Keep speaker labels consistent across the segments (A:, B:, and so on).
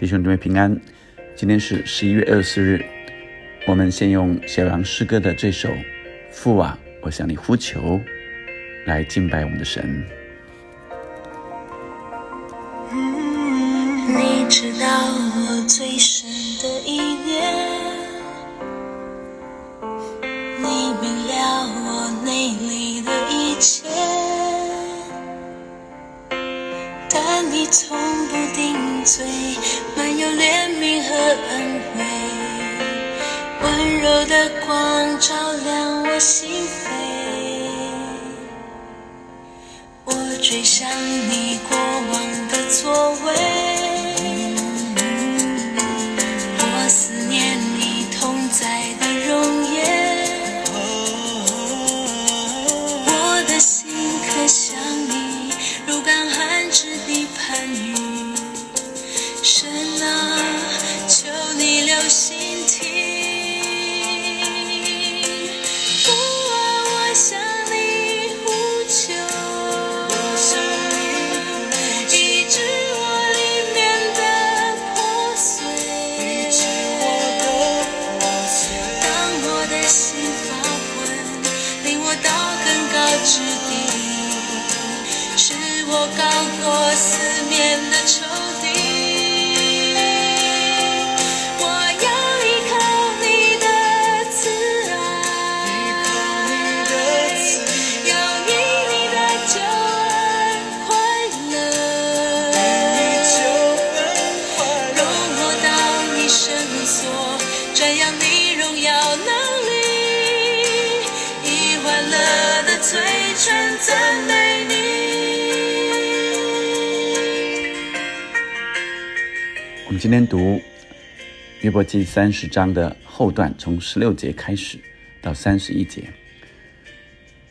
A: 弟兄姊妹平安，今天是十一月二十四日。我们先用小杨诗歌的这首《父啊，我向你呼求》来敬拜我们的神。
B: 你知道我最深温柔的光照亮我心扉。我追想你过往的
A: 座位，今天读约伯记三十章的后段，从十六节开始到三十一节。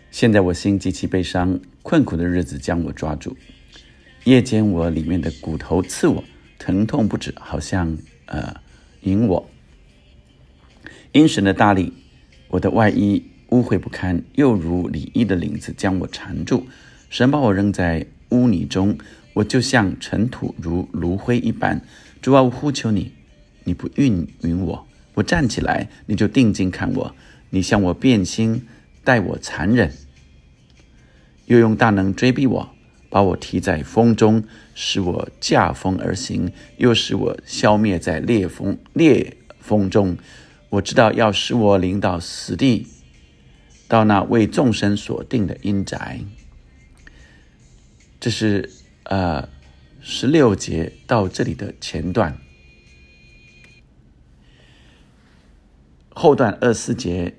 A: 现在我心极其悲伤，困苦的日子将我抓住。夜间我里面的骨头刺我，疼痛不止，好像呃引我。因神的大力，我的外衣污秽不堪，又如里衣的领子将我缠住。神把我扔在污泥中，我就像尘土如炉灰一般。主啊，我呼求你，你不应允我。我站起来，你就定睛看我，你向我变心，待我残忍，又用大能追逼我，把我提在风中，使我驾风而行，又使我消灭在烈风烈风中。我知道要使我临到死地，到那为众生所定的阴宅。这是呃十六节到这里的前段，后段二四节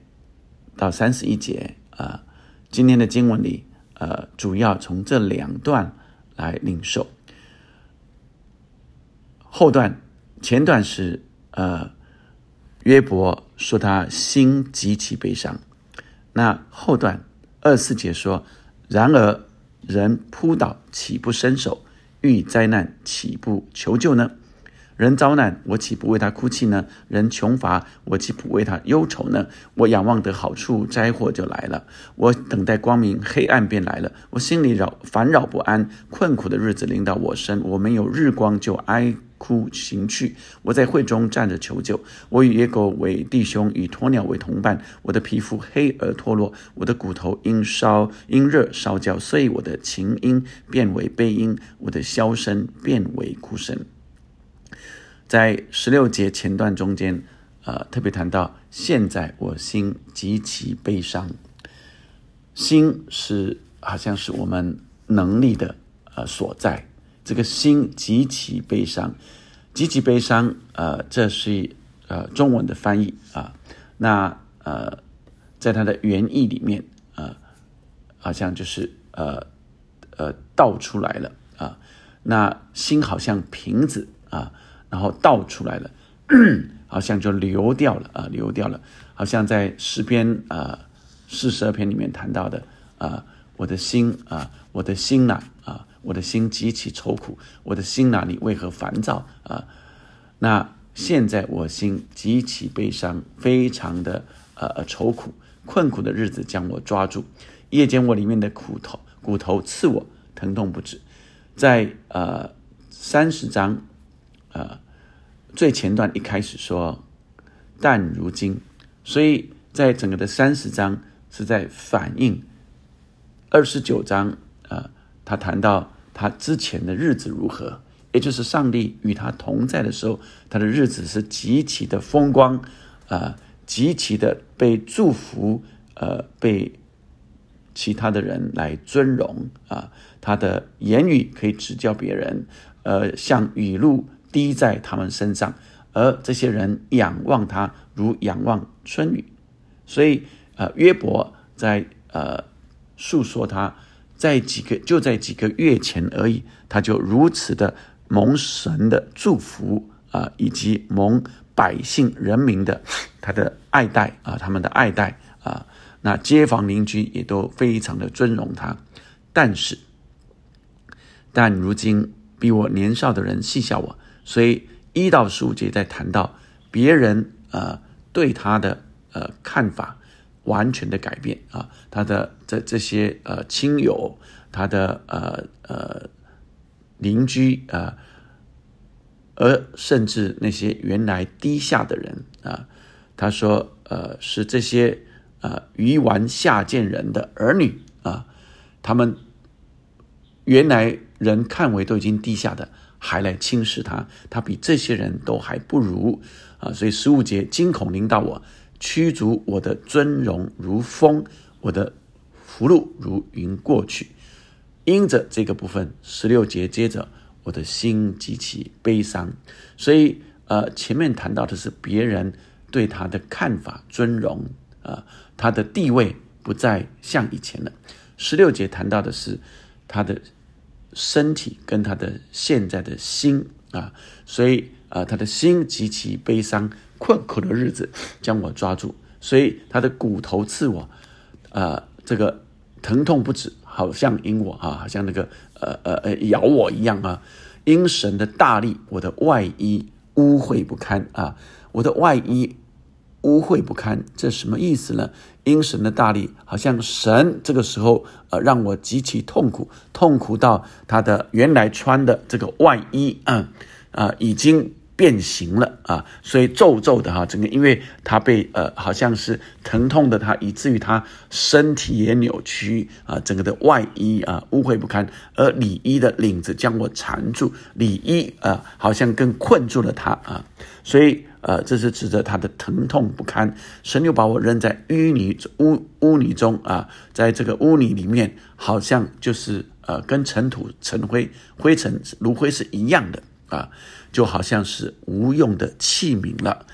A: 到三十一节啊、今天的经文里呃主要从这两段来领受。后段前段是呃约伯说他心极其悲伤，那后段二四节说，然而人扑倒岂不伸手？遇灾难岂不求救呢？人遭难，我岂不为他哭泣呢？人穷乏，我岂不为他忧愁呢？我仰望得好处，灾祸就来了；我等待光明，黑暗便来了。我心里扰烦扰不安，困苦的日子临到我身，我没有日光就哀哭行去。我在会中站着求救。我与野狗为弟兄，与鸵鸟为同伴。我的皮肤黑而脱落，我的骨头因烧因热烧焦，所以我的琴音变为悲音，我的箫声变为哭声。在十六节前段中间，呃，特别谈到现在我心极其悲伤。心是好像是我们能力的呃所在，这个心极其悲伤，极其悲伤。呃，这是呃中文的翻译啊。那呃，在它的原意里面，呃，好像就是呃呃倒出来了啊。那心好像瓶子啊。然后倒出来了，好像就流掉了啊，流掉了，好像在诗篇啊四十二篇里面谈到的啊，我的心啊，我的心呐啊，我的心极其愁苦，我的心哪里为何烦躁啊？那现在我心极其悲伤，非常的呃愁苦，困苦的日子将我抓住，夜间我里面的骨头骨头刺我，疼痛不止，在呃三十章。呃，最前段一开始说，但如今，所以在整个的三十章是在反映二十九章，他谈到他之前的日子如何，也就是上帝与他同在的时候，他的日子是极其的风光啊，极其的被祝福，呃，被其他的人来尊荣啊，他的言语可以指教别人，呃，像雨露。滴在他们身上，而这些人仰望他，如仰望春雨。所以，呃，约伯在呃诉说他在几个就在几个月前而已，他就如此的蒙神的祝福啊，以及蒙百姓人民的他的爱戴啊，他们的爱戴啊，那街坊邻居也都非常的尊荣他。但是，但如今比我年少的人戏笑我。所以一到十五节在谈到别人呃对他的呃看法完全的改变啊，他的这这些呃亲友，他的呃呃邻居啊，而甚至那些原来低下的人啊，他说呃是这些呃鱼丸下贱人的儿女啊，他们原来人看为都已经低下的。还来轻视他，他比这些人都还不如啊！所以十五节惊恐临到我，驱逐我的尊荣如风，我的福禄如云过去。因着这个部分，十六节接着我的心极其悲伤。所以呃，前面谈到的是别人对他的看法尊荣啊，他的地位不再像以前了。十六节谈到的是他的。身体跟他的现在的心啊，所以啊，他的心极其悲伤，困苦的日子将我抓住，所以他的骨头刺我，啊，这个疼痛不止，好像因我啊，好像那个呃呃呃咬我一样啊，因神的大力，我的外衣污秽不堪啊，我的外衣。污秽不堪，这什么意思呢？因神的大力，好像神这个时候，呃，让我极其痛苦，痛苦到他的原来穿的这个外衣，啊啊，已经。变形了啊，所以皱皱的哈，整个因为他被呃好像是疼痛的他，以至于他身体也扭曲啊，整个的外衣啊污秽不堪，而里衣的领子将我缠住，里衣啊好像更困住了他啊，所以呃这是指着他的疼痛不堪，神又把我扔在淤泥污污泥中啊，在这个污泥里面，好像就是呃跟尘土尘灰灰尘炉灰是一样的。啊，就好像是无用的器皿了。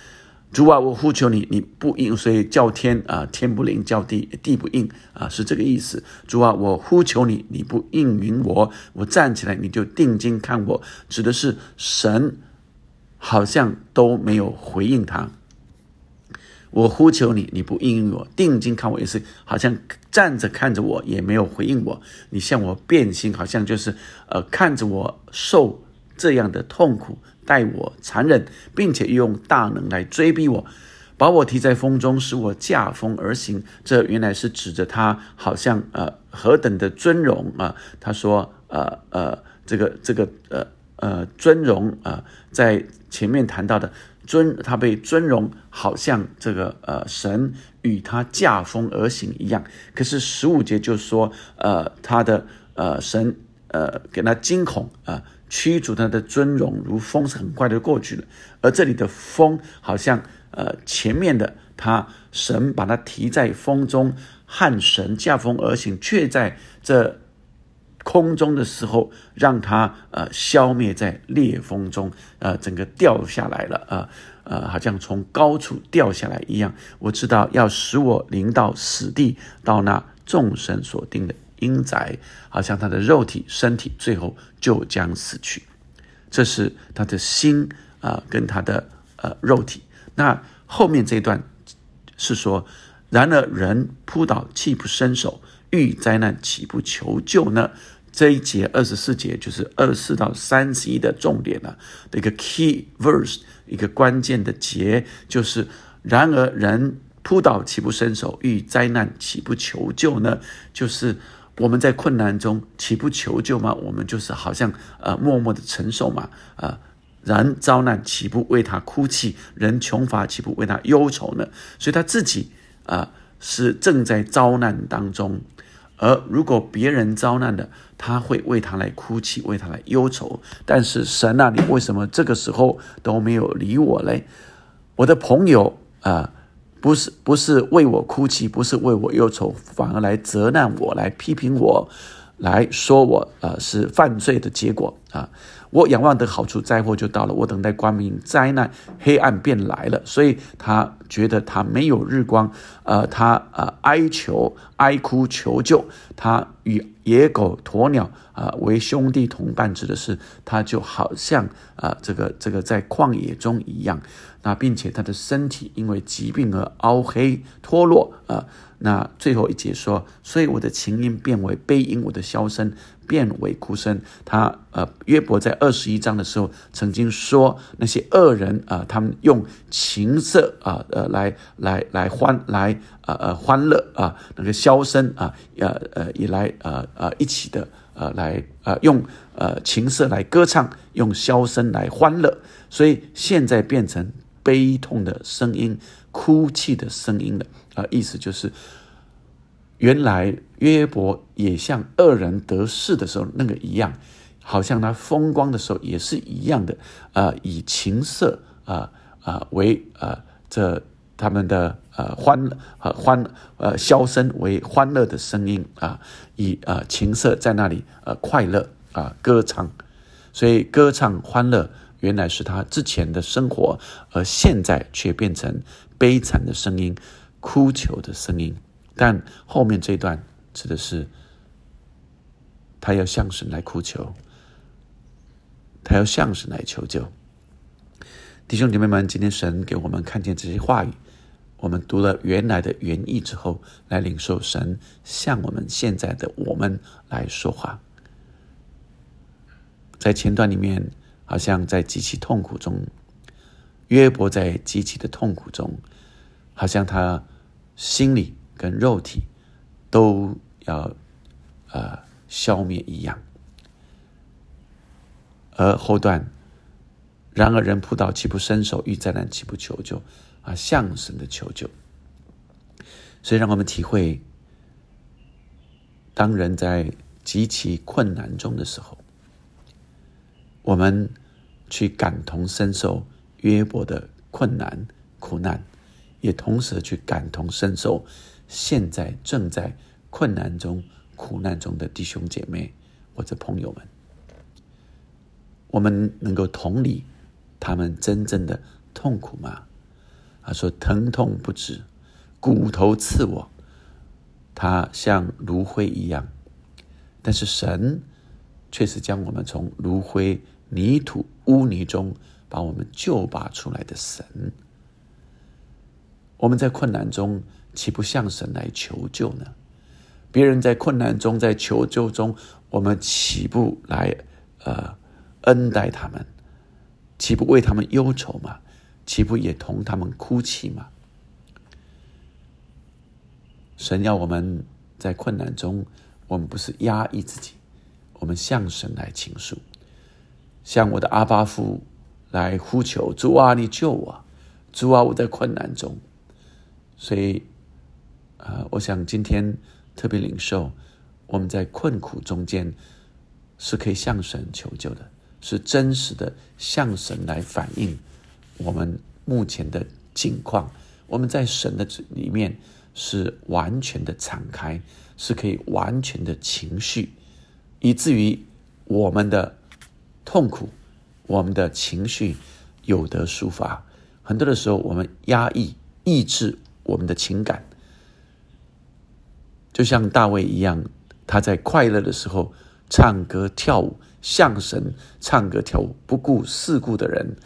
A: 主啊，我呼求你，你不应，所以叫天啊，天不灵；叫地，地不应啊，是这个意思。主啊，我呼求你，你不应允我，我站起来，你就定睛看我，指的是神好像都没有回应他。我呼求你，你不应允我，定睛看我，也是好像站着看着我，也没有回应我。你向我变心，好像就是呃看着我受。这样的痛苦待我残忍，并且用大能来追逼我，把我提在风中，使我驾风而行。这原来是指着他，好像呃何等的尊荣啊！他说呃呃这个这个呃呃尊荣啊，在前面谈到的尊，他被尊荣，好像这个呃神与他驾风而行一样。可是十五节就说呃他的呃神呃给他惊恐啊。驱逐他的尊荣，如风是很快的过去了。而这里的风，好像呃前面的他神把他提在风中，汉神驾风而行，却在这空中的时候，让他呃消灭在烈风中，呃整个掉下来了啊呃好像从高处掉下来一样。我知道要使我临到死地，到那众神所定的。阴宅，好像他的肉体身体最后就将死去，这是他的心啊，跟他的呃肉体。那后面这一段是说，然而人扑倒泣不伸手，遇灾难岂不求救呢？这一节二十四节就是二十四到三十一的重点了的一个 key verse，一个关键的节就是，然而人扑倒泣不伸手，遇灾难岂不求救呢？就是。我们在困难中岂不求救吗？我们就是好像呃默默的承受嘛，啊，人遭难岂不为他哭泣？人穷乏岂不为他忧愁呢？所以他自己啊是正在遭难当中，而如果别人遭难的，他会为他来哭泣，为他来忧愁。但是神啊，你为什么这个时候都没有理我嘞？我的朋友啊，不是不是为我哭泣，不是为我忧愁，反而来责难我，来批评我。来说我呃是犯罪的结果啊！我仰望的好处，灾祸就到了；我等待光明，灾难黑暗便来了。所以他觉得他没有日光，呃，他呃哀求、哀哭求救。他与野狗、鸵鸟啊为兄弟同伴，指的是他就好像啊这个这个在旷野中一样。那并且他的身体因为疾病而凹黑脱落啊。那最后一节说，所以我的琴音变为悲音，我的箫声变为哭声。他呃，约伯在二十一章的时候曾经说，那些恶人啊，他们用琴瑟啊呃来来来欢来呃呃欢乐啊，那个箫声啊呃呃也来呃呃一起的呃来呃用呃琴瑟来歌唱，用箫声来欢乐。所以现在变成悲痛的声音。哭泣的声音了啊，意思就是，原来约伯也像恶人得势的时候那个一样，好像他风光的时候也是一样的啊，以情色啊啊为呃这他们的呃欢呃欢呃箫声为欢乐的声音啊，以呃情色在那里呃快乐啊歌唱，所以歌唱欢乐原来是他之前的生活，而现在却变成。悲惨的声音，哭求的声音，但后面这段指的是他要向神来哭求，他要向神来求救。弟兄姐妹们，今天神给我们看见这些话语，我们读了原来的原意之后，来领受神向我们现在的我们来说话。在前段里面，好像在极其痛苦中。约伯在极其的痛苦中，好像他心里跟肉体都要呃消灭一样。而后段，然而人扑倒岂不伸手，遇灾难岂不求救啊？向神的求救。所以让我们体会，当人在极其困难中的时候，我们去感同身受。约伯的困难、苦难，也同时去感同身受现在正在困难中、苦难中的弟兄姐妹或者朋友们。我们能够同理他们真正的痛苦吗？他说：“疼痛不止，骨头刺我，他像炉灰一样。但是神却是将我们从炉灰、泥土、污泥中。”把我们救拔出来的神，我们在困难中岂不向神来求救呢？别人在困难中，在求救中，我们岂不来呃恩待他们？岂不为他们忧愁吗？岂不也同他们哭泣吗？神要我们在困难中，我们不是压抑自己，我们向神来倾诉，向我的阿巴夫。来呼求主啊，你救我！主啊，我在困难中。所以，呃，我想今天特别领受，我们在困苦中间是可以向神求救的，是真实的向神来反映我们目前的境况。我们在神的里面是完全的敞开，是可以完全的情绪，以至于我们的痛苦。我们的情绪有得抒发，很多的时候我们压抑、抑制我们的情感，就像大卫一样，他在快乐的时候唱歌跳舞，向神唱歌跳舞，不顾世故的人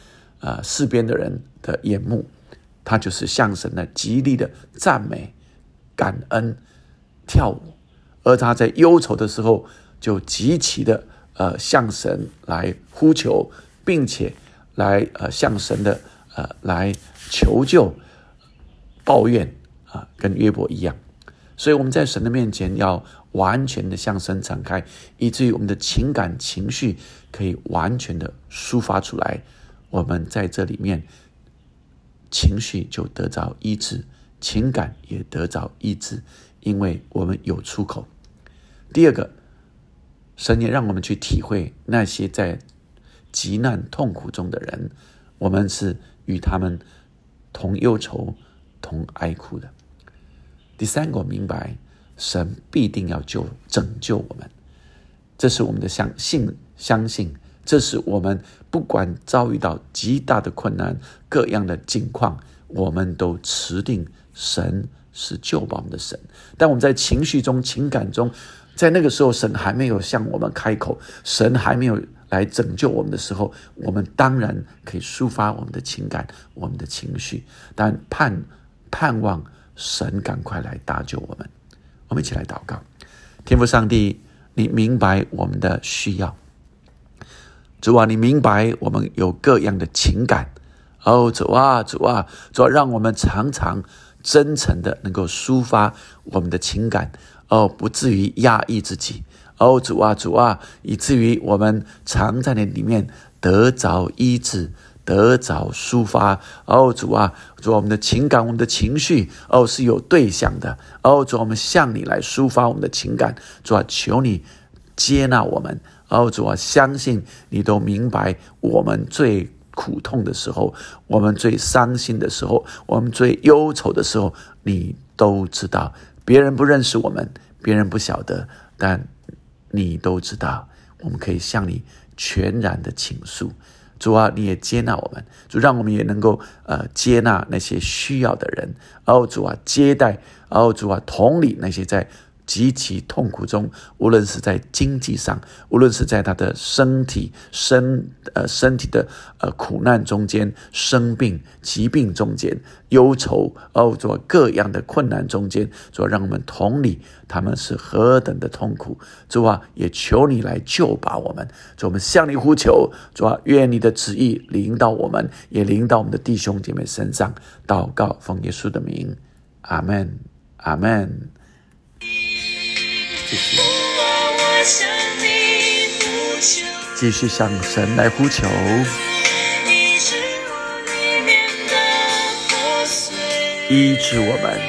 A: 啊，四边的人的眼目，他就是向神的极力的赞美、感恩、跳舞；而他在忧愁的时候，就极其的呃向神来呼求。并且来呃向神的呃来求救、抱怨啊，跟约伯一样，所以我们在神的面前要完全的向神敞开，以至于我们的情感情绪可以完全的抒发出来，我们在这里面情绪就得着医治，情感也得着医治，因为我们有出口。第二个，神也让我们去体会那些在极难痛苦中的人，我们是与他们同忧愁、同哀哭的。第三个，明白神必定要救拯救我们，这是我们的相信相信。这是我们不管遭遇到极大的困难、各样的境况，我们都持定神是救我们的神。但我们在情绪中、情感中，在那个时候，神还没有向我们开口，神还没有来拯救我们的时候，我们当然可以抒发我们的情感、我们的情绪，但盼盼望神赶快来搭救我们。我们一起来祷告，天父上帝，你明白我们的需要。主啊，你明白我们有各样的情感，哦，主啊，主啊，主啊，让我们常常真诚的能够抒发我们的情感，哦，不至于压抑自己，哦，主啊，主啊，以至于我们常在那里面得着医治，得着抒发，哦，主啊，主，我们的情感，我们的情绪，哦，是有对象的，哦，主，我们向你来抒发我们的情感，主啊，求你接纳我们。哦，主啊，相信你都明白，我们最苦痛的时候，我们最伤心的时候，我们最忧愁的时候，你都知道。别人不认识我们，别人不晓得，但你都知道。我们可以向你全然的倾诉。主啊，你也接纳我们，主让我们也能够呃接纳那些需要的人。哦，主啊，接待，哦，主啊，同理那些在。极其痛苦中，无论是在经济上，无论是在他的身体身呃身体的呃苦难中间，生病疾病中间，忧愁哦，做各样的困难中间，主让我们同理他们是何等的痛苦。主啊，也求你来救拔我们。主，我们向你呼求。主啊，愿你的旨意临到我们，也临到我们的弟兄姐妹身上。祷告，奉耶稣的名，阿门，阿门。继续向神来呼求，医治我们。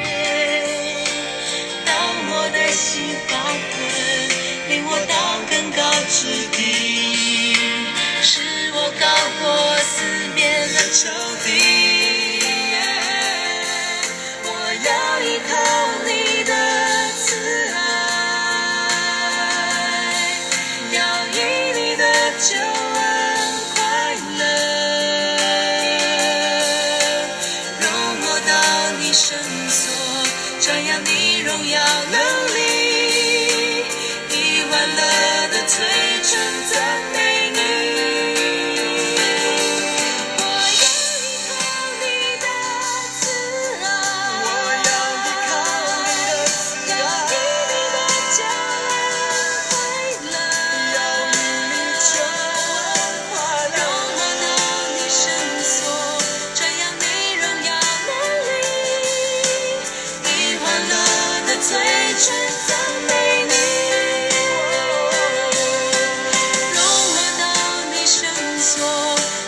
A: 当我的心发昏，领我到更高之地，使我高过四面的仇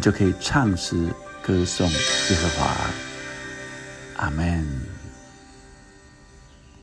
A: 就可以唱诗歌颂耶和华。阿门。